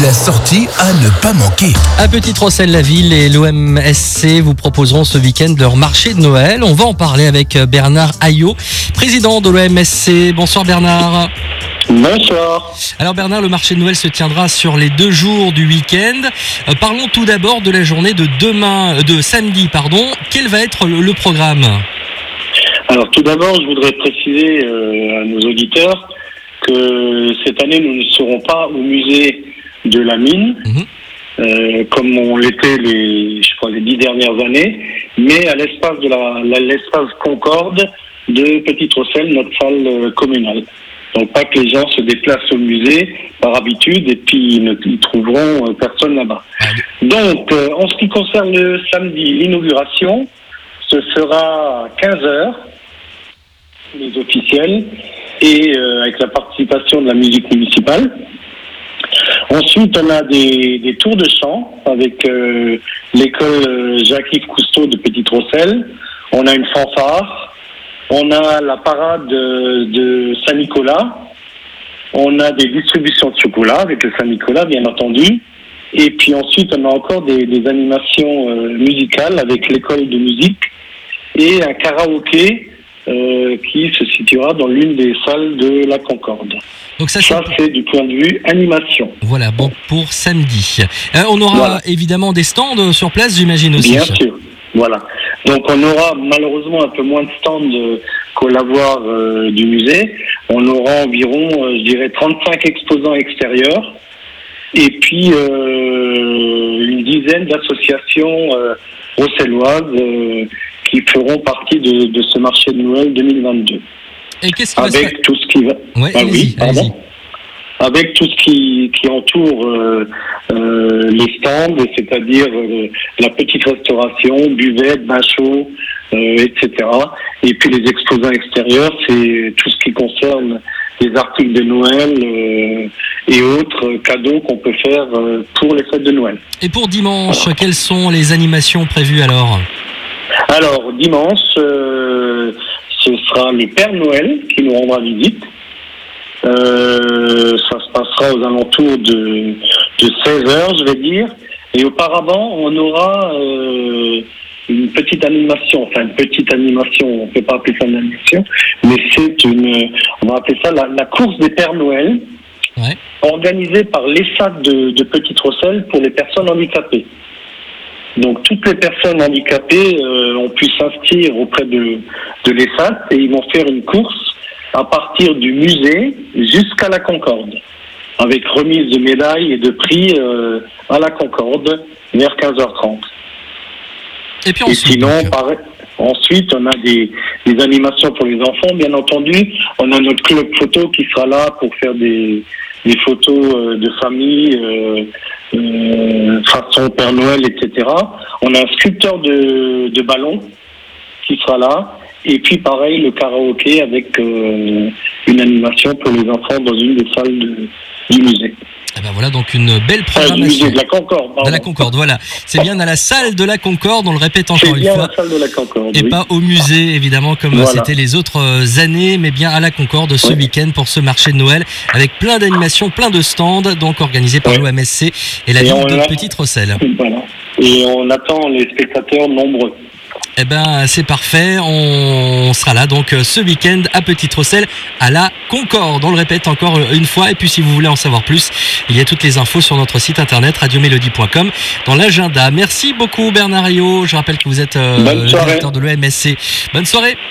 La sortie à ne pas manquer. À Petite Rosselle, la ville et l'OMSC vous proposeront ce week-end leur marché de Noël. On va en parler avec Bernard Ayot, président de l'OMSC. Bonsoir Bernard. Bonsoir. Alors Bernard, le marché de Noël se tiendra sur les deux jours du week-end. Euh, parlons tout d'abord de la journée de demain, euh, de samedi, pardon. Quel va être le, le programme? Alors tout d'abord, je voudrais préciser euh, à nos auditeurs que cette année, nous ne serons pas au musée de la mine, Mhm. euh, comme on l'était les, je crois, les dix dernières années, mais à l'espace de la, l'espace Concorde de Petite Rosselle, notre salle euh, communale. Donc pas que les gens se déplacent au musée par habitude et puis ils ne ils trouveront euh, personne là-bas. Donc euh, en ce qui concerne le samedi, l'inauguration, ce sera à 15 heures, les officiels, et euh, avec la participation de la musique municipale. Ensuite, on a des, des tours de chant avec euh, l'école euh, Jacques-Yves Cousteau de Petite Rosselle. On a une fanfare. On a la parade de, de Saint-Nicolas. On a des distributions de chocolat avec le Saint-Nicolas, bien entendu. Et puis ensuite, on a encore des, des animations euh, musicales avec l'école de musique et un karaoké euh, qui se situera dans l'une des salles de la Concorde. Donc ça, c'est Ça, c'est du point de vue animation. voilà, bon pour samedi. Euh, on aura Voilà. évidemment des stands sur place, j'imagine aussi. Bien sûr. Voilà. Donc on aura malheureusement un peu moins de stands euh, qu'au lavoir euh, du musée. On aura environ, je dirais, 35 exposants extérieurs et puis une dizaine d'associations bruxelloises qui feront partie de, de ce marché de Noël 2022. Et qu'est-ce qui va se Avec tout ce qui va. Ouais, Ah oui, pardon. Avec tout ce qui, qui entoure euh, euh, les stands, c'est-à-dire euh, la petite restauration, buvette, bain chaud, etc. Et puis les exposants extérieurs, c'est tout ce qui concerne les articles de Noël et autres cadeaux qu'on peut faire pour les fêtes de Noël. Et pour dimanche, quelles sont les animations prévues alors? Alors, dimanche, euh, ce sera le Père Noël qui nous rendra visite. Euh, ça se passera aux alentours de, de 16 heures, je vais dire. Et auparavant, on aura euh, une petite animation, enfin une petite animation, on ne peut pas appeler ça une animation, mais c'est une, on va appeler ça la, la course des Pères Noël, Ouais. organisée par l'ESAT de, de Petite Rosselle pour les personnes handicapées. Donc toutes les personnes handicapées euh, ont pu s'inscrire auprès de, de l'ESAT et ils vont faire une course à partir du musée jusqu'à la Concorde, avec remise de médailles et de prix euh, à la Concorde vers 15h30. Et puis Et ensuite, sinon, donc, pareil, ensuite, on a des, des animations pour les enfants, bien entendu. On a notre club photo qui sera là pour faire des, des photos euh, de famille, euh, euh, façon Père Noël, etc. On a un sculpteur de, de ballons qui sera là. Et puis, pareil, le karaoké avec euh, une animation pour les enfants dans une des salles du musée. Eh ben voilà donc une belle du programmation. de la Concorde, pardon. De la Concorde, voilà. C'est bien à la salle de la Concorde, on le répète encore une bien fois. la salle de la Concorde. Et oui. pas au musée, évidemment, comme Voilà. c'était les autres euh, années, mais bien à la Concorde ce Ouais. week-end pour ce marché de Noël, avec plein d'animations, plein de stands, donc organisés par Ouais. l'OMSC et la Et ville de a- Petite Rosselle. Voilà. Et on attend les spectateurs nombreux. Eh ben, c'est parfait. On sera là donc euh, ce week-end à Petite Rosselle, à la Concorde. On le répète encore euh, une fois. Et puis, si vous voulez en savoir plus, il y a toutes les infos sur notre site internet radiomélodie.com dans l'agenda. Merci beaucoup, Bernard Ayot. Je rappelle que vous êtes euh, directeur de l'OMSC. Bonne soirée.